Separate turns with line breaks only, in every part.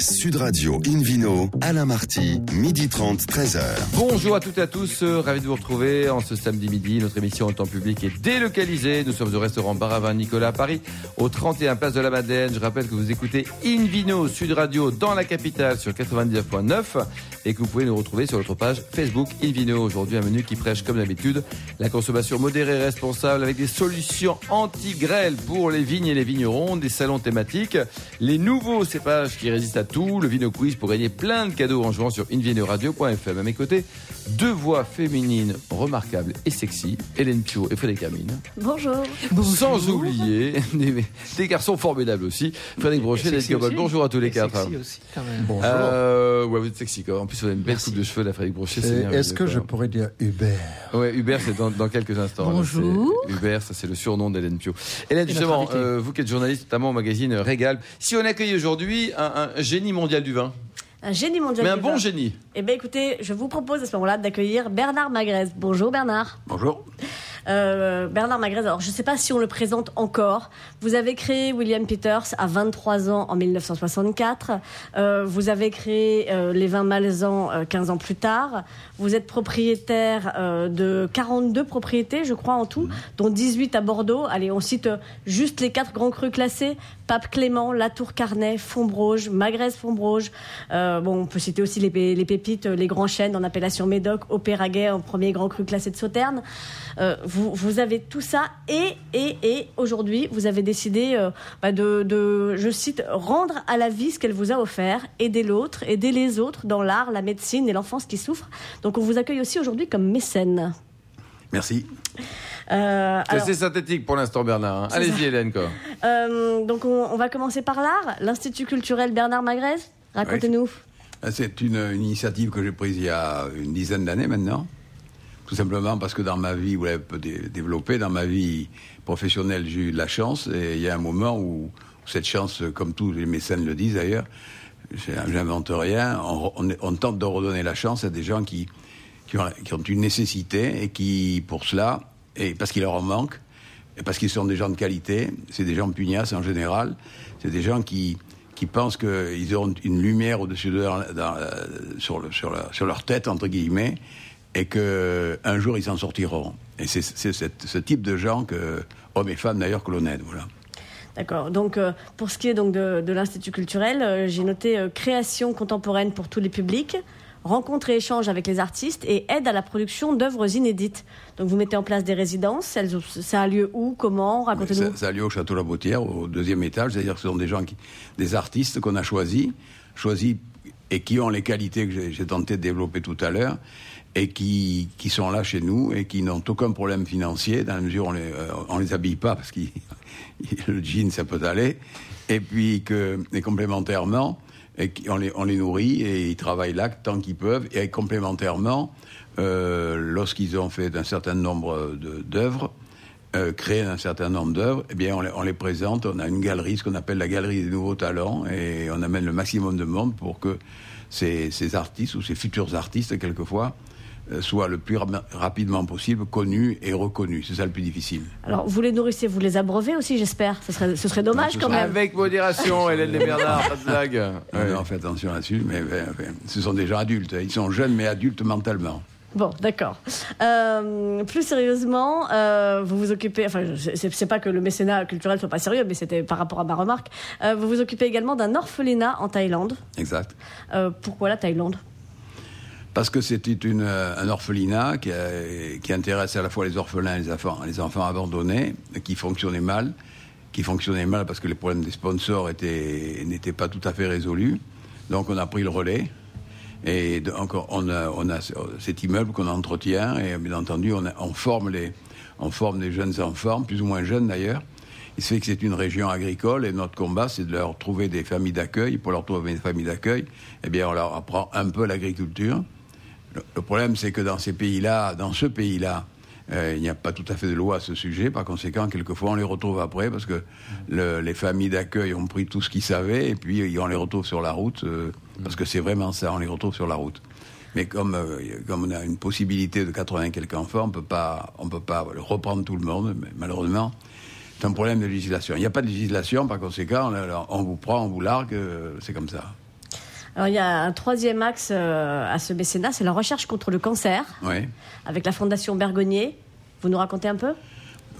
Sud Radio Invino, Alain Marty, midi 30, 13h.
Bonjour à toutes et à tous, euh, ravi de vous retrouver en ce samedi midi. Notre émission en temps public est délocalisée. Nous sommes au restaurant Baravin Nicolas à Paris, au 31 Place de la Madeleine. Je rappelle que vous écoutez Invino Sud Radio dans la capitale sur 99.9 et que vous pouvez nous retrouver sur notre page Facebook Invino. Aujourd'hui, un menu qui prêche comme d'habitude la consommation modérée et responsable avec des solutions anti-grêle pour les vignes et les vignerons, des salons thématiques, les nouveaux cépages qui résistent à tout, le Vino Quiz pour gagner plein de cadeaux en jouant sur invinoradio.fm. À mes côtés, deux voix féminines remarquables et sexy, Hélène Pio et Frédéric Hermine.
Bonjour.
Sans oublier des, des garçons formidables aussi, Frédéric Brochet et Hélène Cobol. Bonjour à tous les quatre.
Sexy aussi, quand même.
Bonjour.
Euh, ouais, vous êtes sexy quand même. En plus, vous avez une belle coupe de cheveux, la Frédéric Brochet.
Est-ce que
quoi.
je pourrais dire Hubert?
Ouais, Hubert, c'est dans, dans quelques instants.
Bonjour.
Hubert, ça c'est le surnom d'Hélène Pio. Hélène,
Et
justement, euh, vous qui êtes journaliste, notamment au magazine Régal, si on accueille aujourd'hui un, un génie mondial du vin,
Un génie mondial.
mais un
du
bon
vin.
génie,
Eh bien, écoutez, je vous propose à ce moment-là d'accueillir Bernard Magrez. Bonjour Bernard.
Bonjour.
Euh, Bernard Magrez, alors je ne sais pas si on le présente encore. Vous avez créé William Peters à 23 ans en 1964. Euh, vous avez créé euh, les vins Malzan euh, 15 ans plus tard. Vous êtes propriétaire euh, de 42 propriétés, je crois, en tout, dont 18 à Bordeaux. Allez, on cite juste les quatre grands crus classés. Pape Clément, Latour Carnet, Fontbroge, Magrez Fontbroge. Euh, bon, on peut citer aussi les, pé- les pépites, euh, les grands chênes en appellation Médoc, Opéraguet en premier grand cru classé de Sauternes. Euh, vous, vous avez tout ça et, et, et aujourd'hui, vous avez décidé bah, de, de, je cite, rendre à la vie ce qu'elle vous a offert, aider l'autre, aider les autres dans l'art, la médecine et l'enfance qui souffre. Donc on vous accueille aussi aujourd'hui comme mécène.
Merci.
Euh,
c'est assez synthétique pour l'instant, Bernard. hein. Allez-y, Hélène, quoi.
euh, donc on, on va commencer par l'art. L'Institut culturel Bernard Magrez, racontez-nous.
C'est une, une initiative que j'ai prise il y a une dizaine d'années maintenant. Tout simplement parce que dans ma vie, vous l'avez développé, dans ma vie professionnelle, j'ai eu de la chance. Et il y a un moment où cette chance, comme tous les mécènes le disent d'ailleurs, j'invente rien, on, on- on tente de redonner la chance à des gens qui, qui, ont, qui ont une nécessité et qui, pour cela, et parce qu'il leur en manque, et parce qu'ils sont des gens de qualité, c'est des gens pugnaces en général, c'est des gens qui, qui pensent qu'ils auront une lumière au-dessus dans- euh, sur, sur, sur leur tête, entre guillemets, et qu'un jour ils s'en sortiront. Et c'est ce type de gens, que, hommes et femmes d'ailleurs, que l'on aide. Voilà.
D'accord. Donc, euh, pour ce qui est donc de, de l'Institut culturel, euh, j'ai noté euh, création contemporaine pour tous les publics, rencontre et échange avec les artistes et aide à la production d'œuvres inédites. Donc, vous mettez en place des résidences. Elles, ça a lieu où Comment? Racontez-nous.
Ça, ça a lieu au Château La Botière, au deuxième étage. C'est-à-dire que ce sont des gens, qui, des artistes qu'on a choisis, choisis et qui ont les qualités que j'ai- j'ai tenté de développer tout à l'heure et qui, qui sont là chez nous et qui n'ont aucun problème financier dans la mesure où on les, euh, on les habille pas parce que le jean ça peut aller et puis que et complémentairement et on les, on les nourrit et ils travaillent là tant qu'ils peuvent et complémentairement euh, lorsqu'ils ont fait un certain nombre d'œuvres euh, créé un certain nombre d'œuvres, eh bien, on les, on présente. On a une galerie, ce qu'on appelle la galerie des nouveaux talents, et on amène le maximum de monde pour que ces, ces artistes ou ces futurs artistes, quelquefois, euh, soient le plus ra- rapidement possible connus et reconnus. C'est ça le plus difficile.
Alors, vous les nourrissez, vous les abreuvez aussi, j'espère. Ce serait, ce serait dommage
ce
quand même.
Avec modération, Hélène et Bernard, pas de blague. Ouais.
On fait attention là-dessus, mais mais, mais, ce sont des gens adultes. Ils sont jeunes, mais adultes mentalement.
Bon, d'accord. Euh, plus sérieusement, euh, vous vous occupez. Enfin, je- c'est c'est pas que le mécénat culturel soit pas sérieux, mais c'était par rapport à ma remarque. Euh, vous vous occupez également d'un orphelinat en Thaïlande.
Exact.
Euh, pourquoi la Thaïlande?
Parce que c'était euh, un orphelinat qui, qui intéresse à la fois les orphelins et les enfants, les enfants abandonnés, qui fonctionnait mal, qui fonctionnait mal parce que les problèmes des sponsors étaient- n'étaient pas tout à fait résolus. Donc on a pris le relais. Et donc on a, on a cet immeuble qu'on entretient et bien entendu on, a- forme les, on forme des jeunes enfants, plus ou moins jeunes d'ailleurs. Il se fait que c'est une région agricole et notre combat c'est de leur trouver des familles d'accueil. Pour leur trouver des familles d'accueil, eh bien on leur apprend un peu l'agriculture. Le, problème, c'est que dans ces pays-là, dans ce pays-là, euh, il n'y a pas tout à fait de loi à ce sujet. Par conséquent, quelquefois, on les retrouve après parce que le- les familles d'accueil ont pris tout ce qu'ils savaient et puis on les retrouve sur la route euh, parce que c'est vraiment ça, on les retrouve sur la route. Mais comme, euh, comme on a une possibilité de 80 quelques enfants, on on peut pas reprendre tout le monde. Malheureusement, c'est un problème de législation. Il n'y a pas de législation, par conséquent, on, vous prend, on vous largue, euh, c'est comme ça.
Alors il y a un troisième axe euh, à ce mécénat, c'est la recherche contre le cancer,
Oui.
avec la Fondation Bergonnier. Vous nous racontez un peu?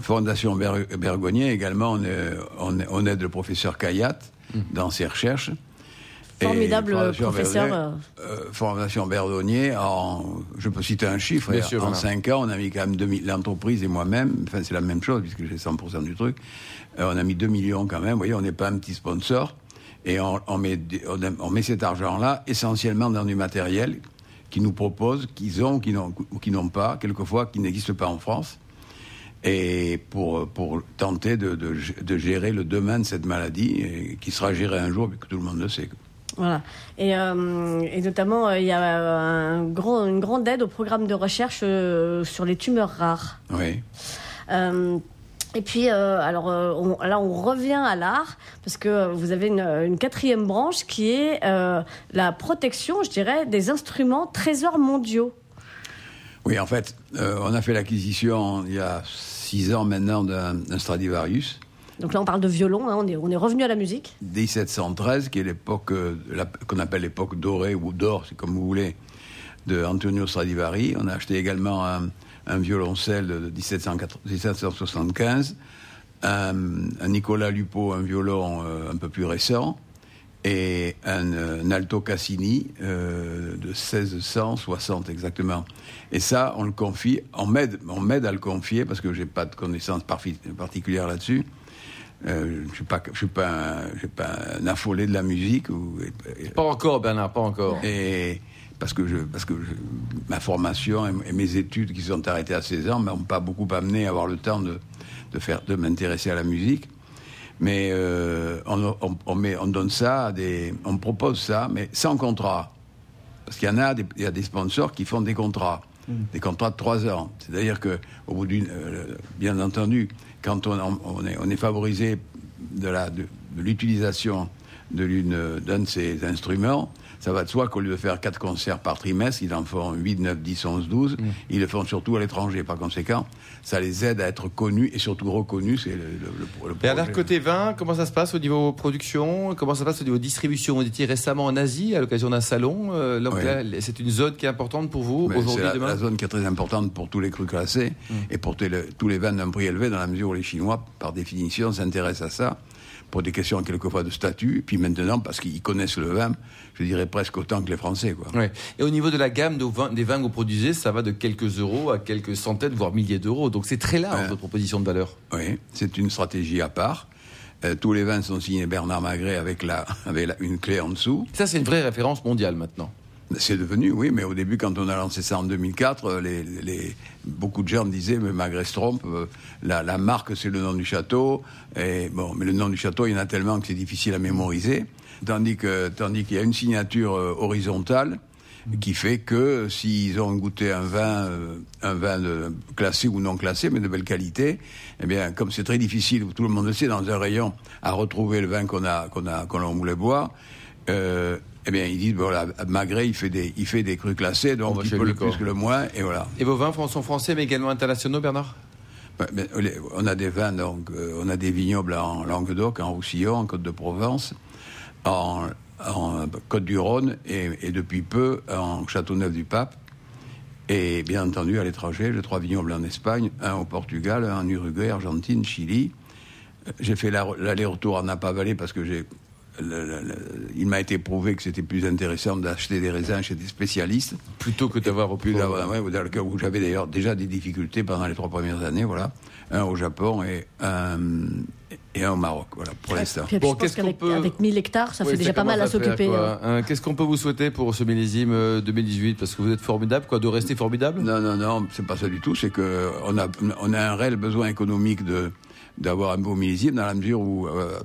Fondation Ber- Bergonnier également, on, est- on est- on aide le professeur Kayat dans ses recherches.
Formidable
Fondation
professeur,
euh, Fondation Bergonnier, en, je peux citer un chiffre,
Bien sûr,
en
voilà.
5 ans, on a mis quand même 2000 l'entreprise et moi-même, enfin c'est la même chose puisque j'ai 100% du truc, euh, on a mis 2 millions quand même, vous voyez, on n'est pas un petit sponsor, et on, on met, on, cet argent-là essentiellement dans du matériel qui nous proposent, qu'ils ont n'ont- ou qui n'ont pas, quelquefois qui n'existe pas en France et pour, pour tenter de, de, de gérer le demain de cette maladie, et qui sera gérée un jour, puisque tout le monde le sait.
Voilà. Et, euh, et notamment, euh, il y a un grand, une grande aide au programme de recherche euh, sur les tumeurs rares.
Oui.
Et puis, euh, alors euh, on- là, on revient à l'art parce que vous avez une, une quatrième branche qui est euh, la protection, je dirais, des instruments trésors mondiaux.
Oui, en fait, euh, on a fait l'acquisition il y a six ans maintenant d'un Stradivarius,
Donc là, on parle de violon. hein, on est, on est revenu à la musique.
1713, qui est l'époque qu'on appelle l'époque dorée ou d'or, c'est comme vous voulez, de Antonio Stradivari. On a acheté également un, un violoncelle de 1704 1775, un, un Nicolas Lupo, un violon euh, un peu plus récent, et un, euh, un Alto Cassini euh, de 1660 exactement. Et ça, on le confie, on m'aide, on m'aide à le confier parce que j'ai pas de connaissances particulières là-dessus. Euh, je suis pas, je suis pas, un, je suis pas un affolé de la musique ou, et-
Pas encore, Bernard, pas encore.
et parce que je, parce que je- ma formation et, et mes études qui sont arrêtées à 16 ans m'ont pas beaucoup amené à avoir le temps de, de faire, de m'intéresser à la musique. Mais euh, on, on, on met, on donne ça, à des, on propose ça, mais sans contrat. Parce qu'il y en a, des, il y a des sponsors qui font des contrats, des contrats de trois ans. C'est-à-dire que, au bout d'une, euh, bien entendu, quand on, on est, on est favorisé de la, de, de l'utilisation de l'une, d'un de ces instruments, ça va de soi qu'au lieu de faire quatre concerts par trimestre, ils en font 8, 9, 10, 11, 12. Ils le font surtout à l'étranger. Par conséquent, ça les aide à être connus et surtout reconnus. C'est le, le, le, le
Bernard, côté vin, comment ça se passe au niveau production? Comment ça se passe au niveau distribution? On était récemment en Asie à l'occasion d'un salon. Euh, donc
Oui.
là, c'est une zone qui est importante pour vous aujourd'hui,
c'est la,
demain?
la zone qui est très importante pour tous les crus classés et pour tous les, tous les vins d'un prix élevé, dans la mesure où les Chinois, par définition, s'intéressent à ça pour des questions quelquefois de statut, puis maintenant parce qu'ils connaissent le vin, je dirais presque autant que les Français. Quoi.
Ouais. Et au niveau de la gamme de vin- des vins que vous produisez, ça va de quelques euros à quelques centaines, voire milliers d'euros. Donc c'est très large votre proposition de valeur.
Oui, c'est une stratégie à part. Euh, tous les vins sont signés Bernard Magret avec, la, avec la- une clé en dessous.
Ça, c'est une vraie référence mondiale maintenant.
C'est devenu, oui, mais au début, quand on a lancé ça en 2004, euh, les, les- beaucoup de gens me disaient, mais Magret se trompe, euh, la, la marque, c'est le nom du château. Et bon, mais le nom du château, il y en a tellement que c'est difficile à mémoriser. Tandis que, tandis qu'il y a une signature euh, horizontale qui fait que s'ils ont goûté un vin, euh, un vin de- classé ou non classé, mais de belle qualité, eh bien, comme c'est très difficile, tout le monde le sait, dans un rayon, à retrouver le vin qu'on a, qu'on a, qu'on voulait boire, euh, eh bien, ils disent, voilà, Magret, il fait des, il fait des crus classés,
On
donc
chez
peut
lui,
le plus que le moins, et voilà.
Et vos vins sont français, mais également internationaux, Bernard?
On a des vins, donc, on a des vignobles en Languedoc, en Roussillon, en Côte-de-Provence, en, en Côte-du-Rhône et, et depuis peu en Châteauneuf-du-Pape. Et bien entendu, à l'étranger, j'ai trois vignobles en Espagne, un au Portugal, un en Uruguay, Argentine, Chili. Euh, J'ai fait la- l'aller-retour en Napa-Valley parce que j'ai, le- le- le- il m'a été prouvé que c'était plus intéressant d'acheter des raisins chez des spécialistes.
Plutôt que d'avoir au
Plus ouais, dans le cas où j'avais d'ailleurs déjà des difficultés pendant les trois premières années, voilà. Un au Japon et un, et un au Maroc, voilà, pour l'instant.
Puis,
Bon, qu'est-ce qu'on
qu'avec
peut-
avec 1000 hectares, ça
Oui,
fait déjà pas mal à s'occuper. hein.
Qu'est-ce qu'on peut vous souhaiter pour ce millésime euh, 2018 Parce que vous êtes formidable, quoi, de rester formidable
Non, non, non, c'est pas ça du tout. C'est que on a, on a un réel besoin économique de d'avoir un beau millésime dans la mesure où euh,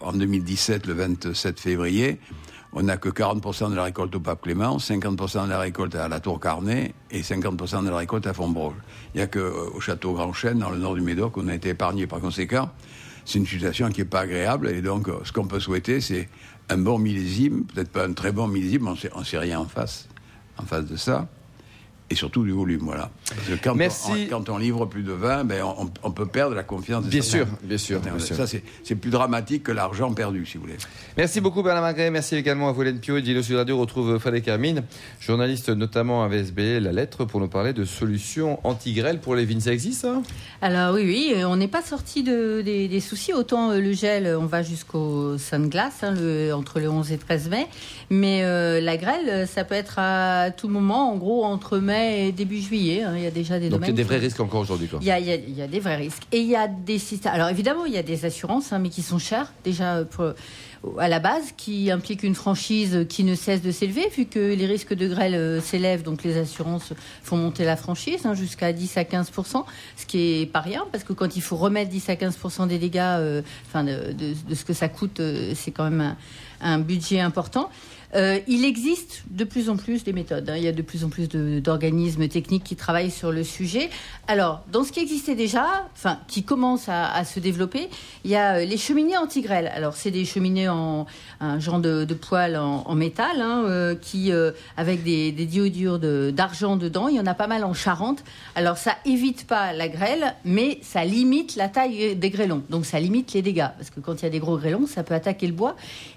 en 2017, le 27 février, on n'a que 40% de la récolte au Pape Clément, 50% de la récolte à la Tour Carnet et 50% de la récolte à Fontbroge. Il n'y a que euh, au château Grand Chêne, dans le nord du Médoc, on a été épargné. Par conséquent, c'est une situation qui n'est pas agréable et donc euh, ce qu'on peut souhaiter, c'est un bon millésime, peut-être pas un très bon millésime, on on sait rien en face, en face de ça et surtout du volume. Voilà. Parce que quand,
Merci.
On, quand on livre plus de vin, ben on, on peut perdre la confiance des
Bien
certains-
sûr, bien sûr, bien sûr.
Ça, c'est c'est plus dramatique que l'argent perdu, si vous voulez.
Merci beaucoup Bernard Magret, merci également à Volène Pio et Gilles Sud Radio retrouve Frédéric Hermine, journaliste notamment à VSB, La Lettre, pour nous parler de solutions anti-grêle pour les vignes. Ça existe ça?
Alors oui, oui, euh, on n'est pas sorti de, des, des soucis. Autant euh, le gel, on va jusqu'au sun-glace, hein, le- entre le 11 et 13 mai. Mais euh, la grêle, ça peut être à tout moment, en gros entre mai et début juillet. hein. Il y a déjà des
Donc il y a des
qui-
vrais risques encore aujourd'hui.
Il y, a, il y a- il y a des vrais risques. Et il y a des systèmes. Alors évidemment, il y a des assurances, hein, mais qui sont chères déjà pour- à la base, qui impliquent une franchise qui ne cesse de s'élever, vu que les risques de grêle euh, s'élèvent, donc les assurances font monter la franchise hein, jusqu'à 10 à 15 ce qui est pas rien, parce que quand il faut remettre 10 à 15% des dégâts, euh, de, de- de ce que ça coûte, euh, c'est quand même un, un budget important. Euh, il existe de plus en plus des méthodes. hein. Il y a de plus en plus d'organismes techniques qui travaillent sur le sujet. Alors, dans ce qui existait déjà, enfin, qui commence à, se développer, il y a euh, les cheminées anti-grêle. Alors, c'est des cheminées en un genre de, poêle en, métal, hein, euh, qui avec des, des diodures d'argent dedans. Il y en a pas mal en Charente. Alors, ça évite pas la grêle, mais ça limite la taille des grêlons. Donc, ça limite les dégâts, parce que quand il y a des gros grêlons, ça peut attaquer le bois.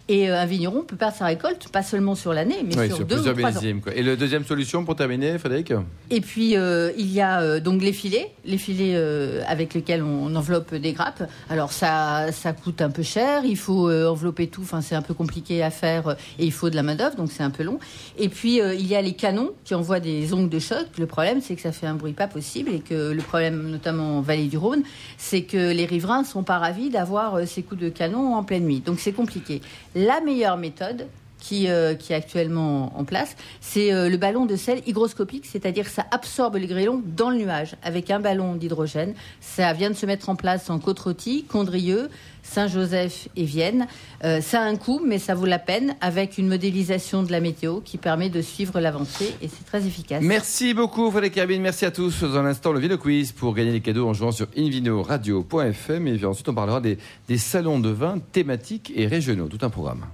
Et un vigneron peut perdre sa récolte, pas seulement sur l'année, mais
Oui,
sur,
sur
deux
plusieurs
ou trois ans.
quoi. Et la deuxième solution pour terminer, Frédéric?
Et puis euh, il y a euh, donc les filets, les filets euh, avec lesquels on enveloppe des grappes. Alors ça, ça coûte un peu cher, il faut envelopper tout, enfin c'est un peu compliqué à faire et il faut de la main d'œuvre, donc c'est un peu long. Et puis il y a les canons qui envoient des ongles de choc. Le problème c'est que ça fait un bruit pas possible et que le problème, notamment en vallée du Rhône, c'est que les riverains sont pas ravis d'avoir ces coups de canon en pleine nuit. Donc c'est compliqué. La meilleure méthode, qui, euh, qui est actuellement en place, c'est euh, le ballon de sel hygroscopique, c'est-à-dire ça absorbe les grêlons dans le nuage avec un ballon d'hydrogène. Ça vient de se mettre en place en Côte-Rôtie, Condrieu, Saint-Joseph et Vienne. Euh, ça a un coût, mais ça vaut la peine avec une modélisation de la météo qui permet de suivre l'avancée et c'est très efficace.
Merci beaucoup Frédéric Hermine, merci à tous. Dans un instant, le Vino Quiz pour gagner les cadeaux en jouant sur invinoradio.fm. Et ensuite, on parlera des salons de vin thématiques et régionaux. Tout un programme.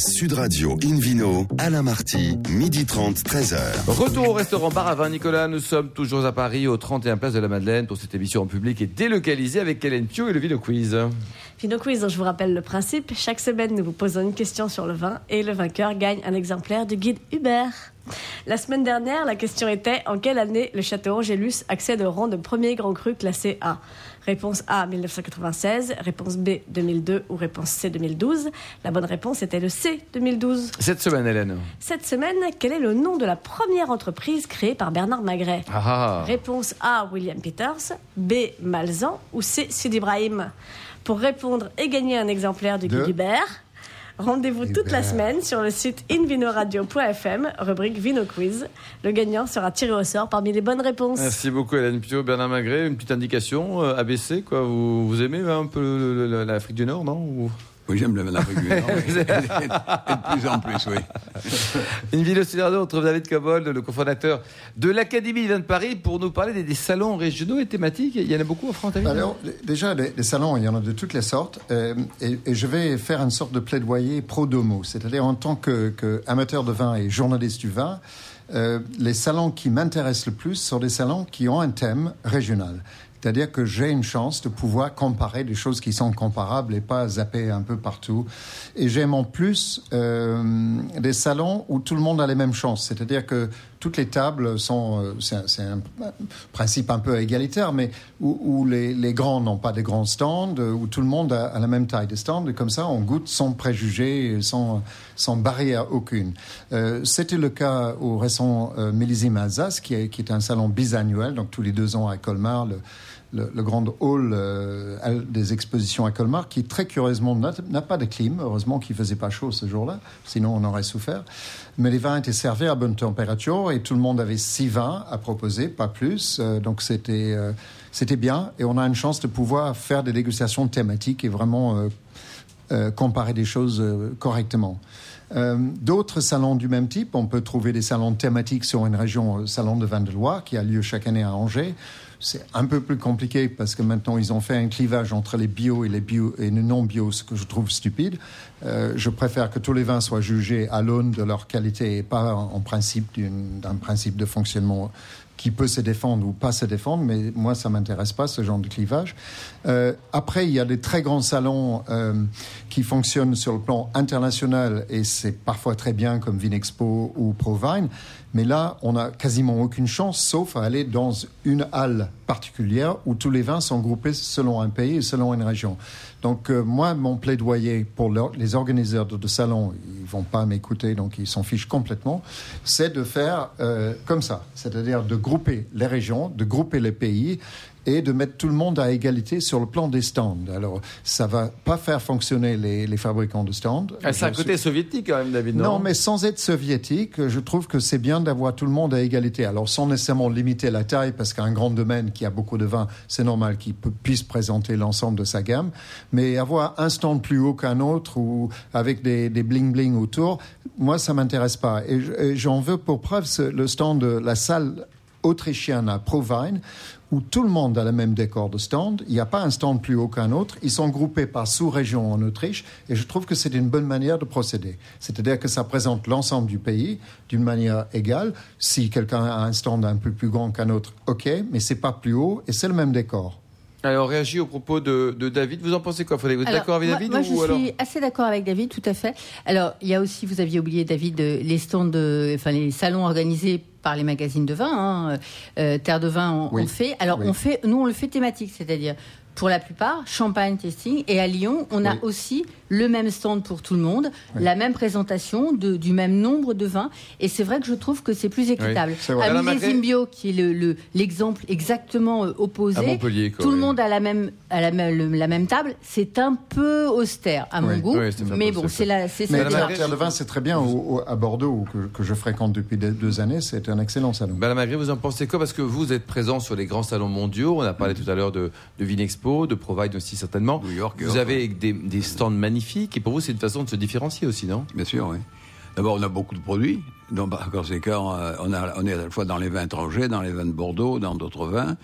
Sud Radio Invino, Alain Marty, midi 30, 13h.
Retour au restaurant Bar à Vin Nicolas. Nous sommes toujours à Paris, au 31 Place de la Madeleine, pour cette émission en public et délocalisée avec Hélène Pio et le Vino Quiz.
Vino Quiz, je vous rappelle le principe. Chaque semaine, nous vous posons une question sur le vin et le vainqueur gagne un exemplaire du guide Hubert. La semaine dernière, la question était en quelle année le château Angélus accède au rang de premier grand cru classé A? Réponse A 1996, réponse B 2002 ou réponse C 2012. La bonne réponse était le C 2012.
Cette semaine, Hélène.
Cette semaine, quel est le nom de la première entreprise créée par Bernard Magret?
Ah,
Réponse A, William Peters, B, Malzan ou C, Sid Ibrahim? Pour répondre et gagner un exemplaire du
De
Guide Hubert, rendez-vous toute la
Hubert.
semaine sur le site invinoradio.fm, rubrique Vino Quiz. Le gagnant sera tiré au sort parmi les bonnes réponses.
Merci beaucoup Hélène Pio, Bernard Magret. Une petite indication, euh, ABC, quoi. Vous, vous aimez un peu l'Afrique du Nord, non Ou-
Oui, j'aime le Nord. oui. et, de plus en plus, oui.
Une vidéo sur on retrouve David Cobold, le cofondateur de l'Académie du vin de Paris, pour nous parler des, des salons régionaux et thématiques. Il y en a beaucoup en France, David
Alors, déjà, les, les salons, il y en a de toutes les sortes. euh, et, et je vais faire une sorte de plaidoyer pro-domo. C'est-à-dire, en tant que, que amateur de vin et journaliste du vin, euh, les salons qui m'intéressent le plus sont des salons qui ont un thème régional. C'est-à-dire que j'ai une chance de pouvoir comparer des choses qui sont comparables et pas zapper un peu partout. Et j'aime en plus euh, des salons où tout le monde a les mêmes chances. C'est-à-dire que toutes les tables sont, euh, c'est un, un principe un peu égalitaire, mais où, où les, les grands n'ont pas de grands stands, où tout le monde a, a la même taille de stand, et comme ça on goûte sans préjugés, sans, sans barrière aucune. Euh, C'était le cas au récent euh, Millésime Alsace, qui est, qui est un salon bisannuel, donc tous les deux ans à Colmar, le, le, le grand hall euh, des expositions à Colmar, qui très curieusement n'a pas de clim. Heureusement qu'il faisait pas chaud ce jour-là, sinon on aurait souffert. Mais les vins étaient servis à bonne température et tout le monde avait six vins à proposer, pas plus. Euh, donc c'était euh, c'était bien et on a une chance de pouvoir faire des dégustations thématiques et vraiment euh, euh, comparer des choses euh, correctement. Euh, D'autres salons du même type, on peut trouver des salons thématiques sur une région, euh, salon de vin de Loire, qui a lieu chaque année à Angers. C'est un peu plus compliqué parce que maintenant ils ont fait un clivage entre les bio et les bio et les non bio, ce que je trouve stupide. Euh, je préfère que tous les vins soient jugés à l'aune de leur qualité et pas en, en principe d'un principe de fonctionnement qui peut se défendre ou pas se défendre, mais moi, ça m'intéresse pas, ce genre de clivage. Euh, après, il y a des très grands salons euh, qui fonctionnent sur le plan international et c'est parfois très bien comme Vinexpo ou Provine, mais là, on n'a quasiment aucune chance, sauf à aller dans une halle particulière où tous les vins sont groupés selon un pays et selon une région. Donc, euh, moi, mon plaidoyer pour les organisateurs de, de salons, ils vont pas m'écouter, donc ils s'en fichent complètement, c'est de faire euh, comme ça, c'est-à-dire de grouper les régions, de grouper les pays et de mettre tout le monde à égalité sur le plan des stands. Alors, ça va pas faire fonctionner les, les fabricants de stands.
Ah, c'est un
suis-
côté soviétique quand même, David, non?
Non, mais sans être soviétique, je trouve que c'est bien d'avoir tout le monde à égalité. Alors, sans nécessairement limiter la taille, parce qu'un grand domaine qui a beaucoup de vin, c'est normal qu'il puisse présenter l'ensemble de sa gamme. Mais avoir un stand plus haut qu'un autre ou avec des, des bling-bling autour, moi, ça m'intéresse pas. Et je- et j'en veux pour preuve le stand de la salle autrichienne à Provine, où tout le monde a le même décor de stand. Il n'y a pas un stand plus haut qu'un autre. Ils sont groupés par sous-région en Autriche. Et je trouve que c'est une bonne manière de procéder. C'est-à-dire que ça présente l'ensemble du pays d'une manière égale. Si quelqu'un a un stand un peu plus grand qu'un autre, OK, mais c'est pas plus haut et c'est le même décor.
Alors, réagis au propos de, de David. Vous en pensez quoi Frédéric Vous êtes
Alors,
d'accord avec
moi,
David
Moi,
ou
je
alors
suis assez d'accord avec David, tout à fait. Alors, il y a aussi, vous aviez oublié, David, euh, les stands, de- enfin les salons organisés par les magazines de vin. hein. Euh, Terre de vin, on,
Oui.
on fait. Alors,
Oui.
on fait, nous, on le fait thématique, c'est-à-dire pour la plupart, champagne tasting. Et à Lyon, on a aussi le même stand pour tout le monde, la même présentation de, du même nombre de vins. Et c'est vrai que je trouve que c'est plus équitable.
c'est vrai.
À Bio, qui est le- le- l'exemple exactement euh, opposé,
À Montpellier, quoi,
tout le
oui.
monde à la même, à la même, le- la même table, c'est un peu austère à mon
Oui.
goût.
Oui,
mais bon, c'est la, c'est
Mais
ça.
De Vin, c'est très bien. Au- au- à Bordeaux, que, que je fréquente depuis deux, années, c'est un excellent salon.
Madame Magritte, vous en pensez quoi? Parce que vous êtes présent sur les grands salons mondiaux. On a parlé tout à l'heure de, de Vinexpo, de Provide aussi certainement.
New York,
Vous avez des, des stands magnifiques et pour vous, c'est une façon de se différencier aussi, non?
Bien sûr, oui. D'abord, on a beaucoup de produits. Donc, par conséquent, on, a, on est à la fois dans les vins étrangers, dans les vins de Bordeaux, dans d'autres vins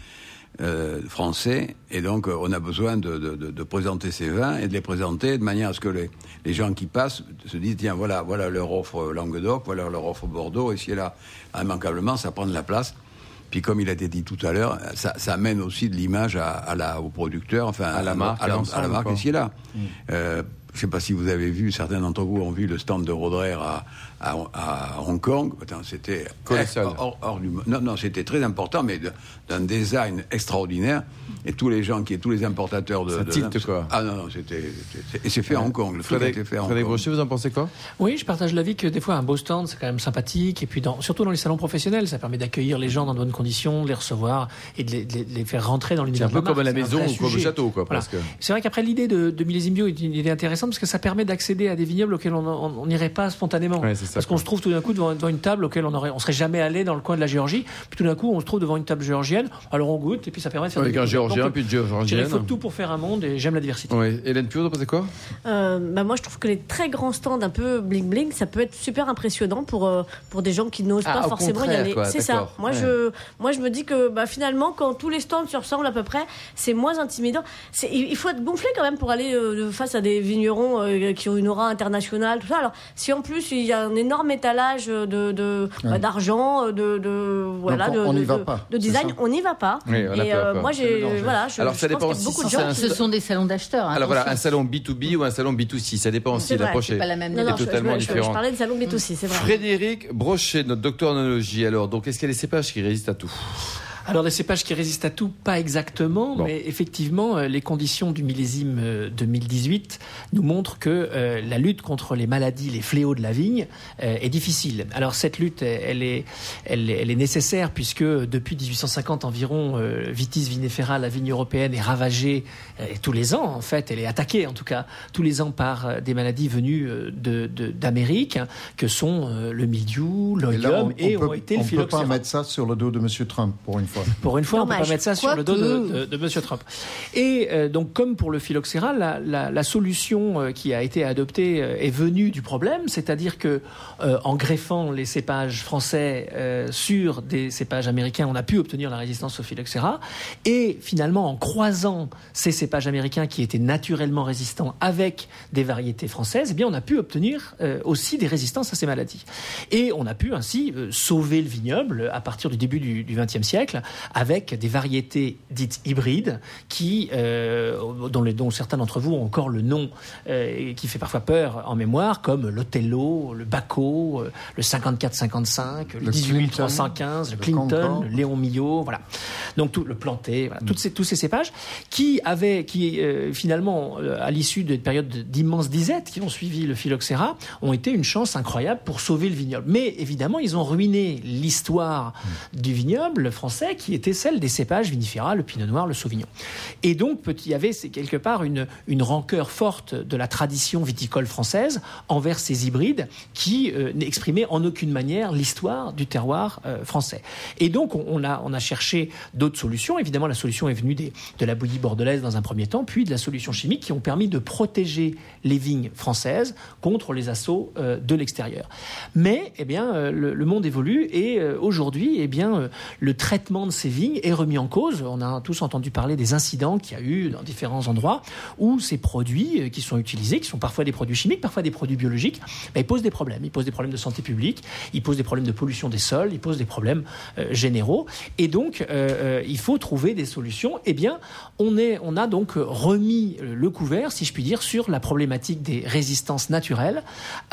euh, français. Et donc, euh, on a besoin de, de- de- de présenter ces vins et de les présenter de manière à ce que les, les gens qui passent se disent tiens, voilà, voilà leur offre Languedoc, voilà leur offre Bordeaux. Et si là, immanquablement, ça prend de la place. Puis comme il a été dit tout à l'heure, ça, ça amène aussi de l'image à, à la, au producteur, enfin
À la marque,
à la,
à
à
l'ensemble,
la marque ici et là. Euh, je ne sais pas si vous avez vu, certains d'entre vous ont vu le stand de Roderer à, à, à Hong Kong. C'était
Colossal.
hors- hors du- non, non, c'était très important, mais de- d'un design extraordinaire. Et tous les gens qui, tous les importateurs de,
Ça
de-
tilte, quoi.
Ah non, non, c'était, et c'est fait à Hong Kong. Le truc a
Frédéric,
été fait à Hong
Frédéric
Kong.
Brochet, vous en pensez quoi?
Oui, je partage l'avis que des fois un beau stand c'est quand même sympathique et puis dans, surtout dans les salons professionnels, ça permet d'accueillir les gens dans de bonnes conditions, de les recevoir et de les, de de faire rentrer dans
C'est
l'univers.
un peu
de la
comme à la.
C'est
maison ou comme au château, quoi,
Voilà.
presque.
C'est vrai qu'après l'idée de, de millésime bio est une idée intéressante parce que ça permet d'accéder à des vignobles auxquels on n'irait pas spontanément.
Ouais, c'est ça,
parce qu'on se trouve tout d'un coup devant, devant une table auquel on aurait, on serait jamais allé dans le coin de la Géorgie. Puis tout d'un coup, on se trouve devant une table géorgienne. Alors on goûte et puis ça permet de faire
Avec
des
un géorgien,
Donc,
puis une
je dirais,
géorgienne.
Il faut tout pour faire un monde et j'aime la diversité.
Oui. Hélène Pio, vous quoi?
Euh, bah moi, je trouve que les très grands stands un peu bling bling, ça peut être super impressionnant pour euh, pour des gens qui n'osent
Ah,
pas forcément y aller.
quoi,
C'est ça. Moi,
Ouais.
je moi je me dis que bah, finalement, quand tous les stands se ressemblent à peu près, c'est moins intimidant. Il faut être gonflé quand même pour aller euh, face à des vignerons euh, qui ont une aura internationale, tout ça. Alors, si en plus il y a un énorme étalage de de bah, d'argent, de, de voilà,
on-
de,
on n'y
de-
va pas,
de design, on n'y va pas.
Oui, on a
Et
peur,
euh, moi, j'ai voilà, je,
Alors,
je
ça
pense
dépend
qu'il y a beaucoup
si
de gens
un-
Ce sont des salons d'acheteurs.
Alors voilà, un salon B2B ou un salon B2C, ça dépend aussi
C'est
de
vrai,
l'approche.
c'est pas la même
Non, non,
est
je-
totalement
je- je
différent.
parlais de salon B2C, c'est vrai.
Frédéric Brochet, notre docteur en oenologie. Alors, donc, est-ce qu'il y a des cépages qui résistent à tout?
Alors des cépages qui résistent à tout, pas exactement,
Bon.
mais effectivement, euh, les conditions du millésime euh, 2018 nous montrent que euh, la lutte contre les maladies, les fléaux de la vigne euh, est difficile. Alors cette lutte, elle est, elle, est- elle est nécessaire puisque depuis 1850 environ, euh, Vitis vinifera, la vigne européenne, est ravagée euh, et tous les ans, en fait, elle est attaquée en tout cas tous les ans par euh, des maladies venues euh, de- de- d'Amérique, hein, que sont euh, le mildiou,
Et là,
l'oïdium
on,
et,
on
ont été
on
le
peut pas mettre ça sur le dos de Monsieur Trump pour une fois.
Pour une fois, on peut pas mettre ça sur le dos de, de, de Monsieur Trump. Et euh, donc, comme pour le phylloxéra, la, la, la solution euh, qui a été adoptée euh, est venue du problème, c'est-à-dire que euh, en greffant les cépages français euh, sur des cépages américains, on a pu obtenir la résistance au phylloxéra. Et finalement, en croisant ces cépages américains qui étaient naturellement résistants avec des variétés françaises, eh bien, on a pu obtenir euh, aussi des résistances à ces maladies. Et on a pu ainsi euh, sauver le vignoble à partir du début du XXe siècle avec des variétés dites hybrides qui, euh, dont, les- dont certains d'entre vous ont encore le nom euh, qui fait parfois peur en mémoire, comme l'Othello, le Baco, euh, le 54-55, le,
Le
18-315, le Clinton, le Léon Millot, voilà. Donc tout le planté, voilà, toutes ces, tous ces cépages qui avaient, qui euh, finalement, à l'issue d'une période d'immenses disettes qui ont suivi le phylloxéra, ont été une chance incroyable pour sauver le vignoble. Mais évidemment, ils ont ruiné l'histoire du vignoble français, qui était celle des cépages vinifera, le pinot noir, le sauvignon. Et donc, il y avait quelque part une, une rancœur forte de la tradition viticole française envers ces hybrides qui euh, n'exprimaient en aucune manière l'histoire du terroir euh, français. Et donc, on, a, on a cherché d'autres solutions. Évidemment, la solution est venue des, de la bouillie bordelaise dans un premier temps, puis de la solution chimique qui ont permis de protéger les vignes françaises contre les assauts euh, de l'extérieur. Mais, eh bien, le, monde évolue et aujourd'hui, eh bien, le traitement de ces vignes est remis en cause. On a tous entendu parler des incidents qu'il y a eu dans différents endroits où ces produits euh, qui sont utilisés, qui sont parfois des produits chimiques, parfois des produits biologiques, ben, ils posent des problèmes. Ils posent des problèmes de santé publique, ils posent des problèmes de pollution des sols, ils posent des problèmes euh, généraux. Et donc, euh, il faut trouver des solutions. Eh bien, on, est, on a donc remis le couvert, si je puis dire, sur la problématique des résistances naturelles,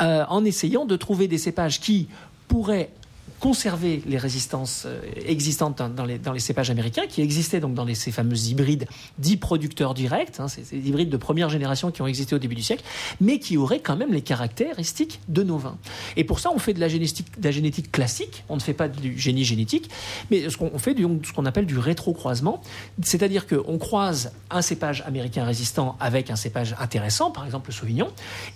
en essayant de trouver des cépages qui pourraient conserver les résistances euh, existantes dans- les, dans les cépages américains, qui existaient donc dans ces fameux hybrides dits producteurs directs, hein, ces, hybrides de première génération qui ont existé au début du siècle, mais qui auraient quand même les caractéristiques de nos vins. Et pour ça, on fait de la génétique, classique, on ne fait pas du génie génétique, mais ce qu'on on fait du, ce qu'on appelle du rétrocroisement, c'est-à-dire qu'on croise un cépage américain résistant avec un cépage intéressant, par exemple le sauvignon,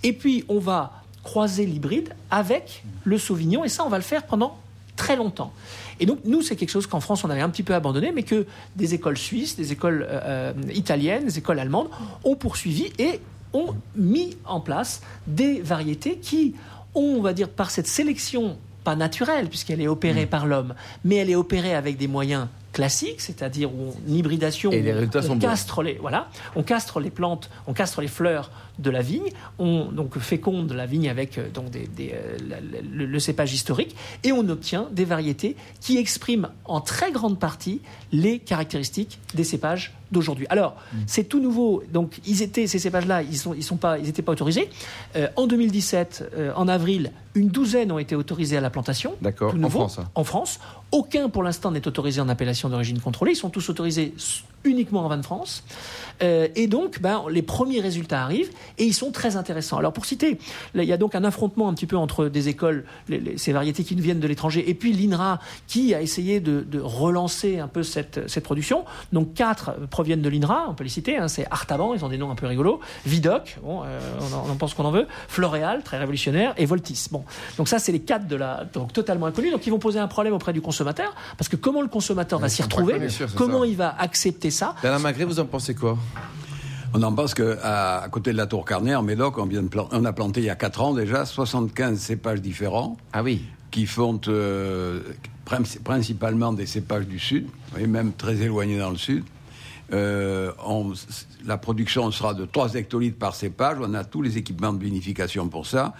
et puis on va croiser l'hybride avec le sauvignon, et ça, on va le faire pendant très longtemps. Et donc, nous, c'est quelque chose qu'en France, on avait un petit peu abandonné, mais que des écoles suisses, des écoles euh, euh, italiennes, des écoles allemandes ont poursuivi et ont mis en place des variétés qui ont, on va dire, par cette sélection, pas naturelle, puisqu'elle est opérée par l'homme, mais elle est opérée avec des moyens classiques, c'est-à-dire où on hybridation,
Et les
on
bons.
castre les voilà, on castre les plantes, on castre les fleurs de la vigne, on donc féconde la vigne avec euh, donc des, des, euh, la- la- le, le cépage historique et on obtient des variétés qui expriment en très grande partie les caractéristiques des cépages d'aujourd'hui. Alors,
Mm.
c'est tout nouveau. Donc, ils étaient ces cépages-là, ils sont, ils sont pas, ils étaient pas autorisés. Euh, en 2017, euh, en avril, une douzaine ont été autorisés à la plantation.
D'accord, en France, hein.
En France, aucun pour l'instant n'est autorisé en appellation d'origine contrôlée. Ils sont tous autorisés uniquement en vin de France. Euh, et donc, ben, les premiers résultats arrivent et ils sont très intéressants. Alors, pour citer, là, il y a donc un affrontement un petit peu entre des écoles, les- les- ces variétés qui nous viennent de l'étranger, et puis l'INRA qui a essayé de, de relancer un peu cette, cette production. Donc, quatre proviennent de l'INRA, on peut les citer. hein, c'est Artaban, ils ont des noms un peu rigolos. Vidoc, bon, euh, on, en, on en pense qu'on en veut. Floréal, très révolutionnaire, et Voltis. Bon, donc ça, c'est les quatre de la, donc totalement inconnus. Donc, ils vont poser un problème auprès du consommateur, parce que comment le consommateur va s'y retrouver,
sûr,
comment
ça.
il va accepter ça.
Bernard Magret, vous en pensez quoi?
On en pense qu'à à côté de la Tour Carnet, en Médoc, on, vient de plan- on a planté il y a 4 ans déjà 75 cépages différents
Ah oui.
qui font euh, prin- principalement des cépages du sud, et même très éloignés dans le sud. Euh, on- la production sera de 3 hectolitres par cépage. On a tous les équipements de vinification pour ça.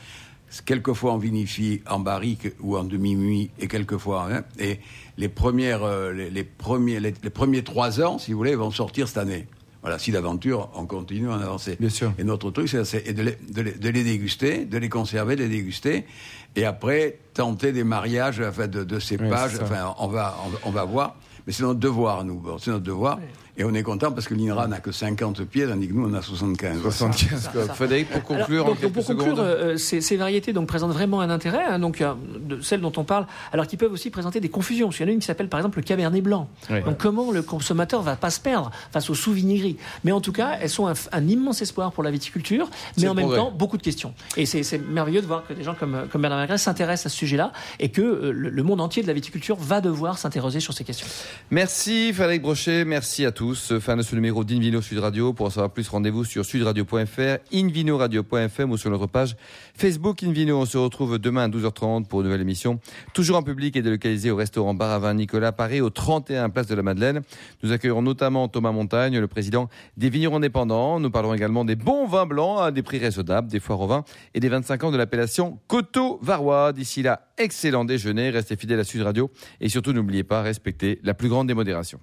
Quelquefois, on vinifie en barrique ou en demi-muit et quelquefois. hein, et les, premières, euh, les, les premiers, les, les premiers 3 ans, si vous voulez, vont sortir cette année. Voilà, si d'aventure, on continue à en avancer.
Bien sûr.
Et notre truc, c'est de les, de, les, de les déguster, de les conserver, de les déguster, et après tenter des mariages enfin, de, de cépages. enfin, on va, on, va- on va voir. Mais c'est notre devoir, nous. C'est notre devoir. Et on est content parce que l'INRA n'a que 50 pieds, tandis que nous, on a 75.
75, quoi. Frédéric, pour conclure,
Alors,
en
donc,
quelques
pour conclure,
secondes.
euh, ces, ces variétés donc présentent vraiment un intérêt, hein, donc euh, de celles dont on parle, alors qu'ils peuvent aussi présenter des confusions. Parce qu'il y en a une qui s'appelle par exemple le Cabernet Blanc.
Oui.
Donc comment le consommateur va pas se perdre face aux sous-vinigrés Mais en tout cas, elles sont un, un immense espoir pour la viticulture, mais en même
progrès.
temps beaucoup de questions. Et c'est merveilleux de voir que des gens comme, comme Bernard Magrez s'intéressent à ce sujet-là et que euh, le, le monde entier de la viticulture va devoir s'interroger sur ces questions.
Merci Frédéric Brochet, merci à tous. Fin de ce numéro d'Invino Sud Radio. Pour en savoir plus, rendez-vous sur sudradio.fr, invinoradio.fm ou sur notre page Facebook Invino. On se retrouve demain à 12h30 pour une nouvelle émission. Toujours en public et délocalisé au restaurant Bar à Vin Nicolas Paris au 31 Place de la Madeleine. Nous accueillerons notamment Thomas Montagne, le président des vignerons indépendants. Nous parlerons également des bons vins blancs à des prix raisonnables, des foires au vin et des 25 ans de l'appellation Coteau-Varois. D'ici là, excellent déjeuner, restez fidèles à Sud Radio et surtout n'oubliez pas, respectez la plus grande démodération.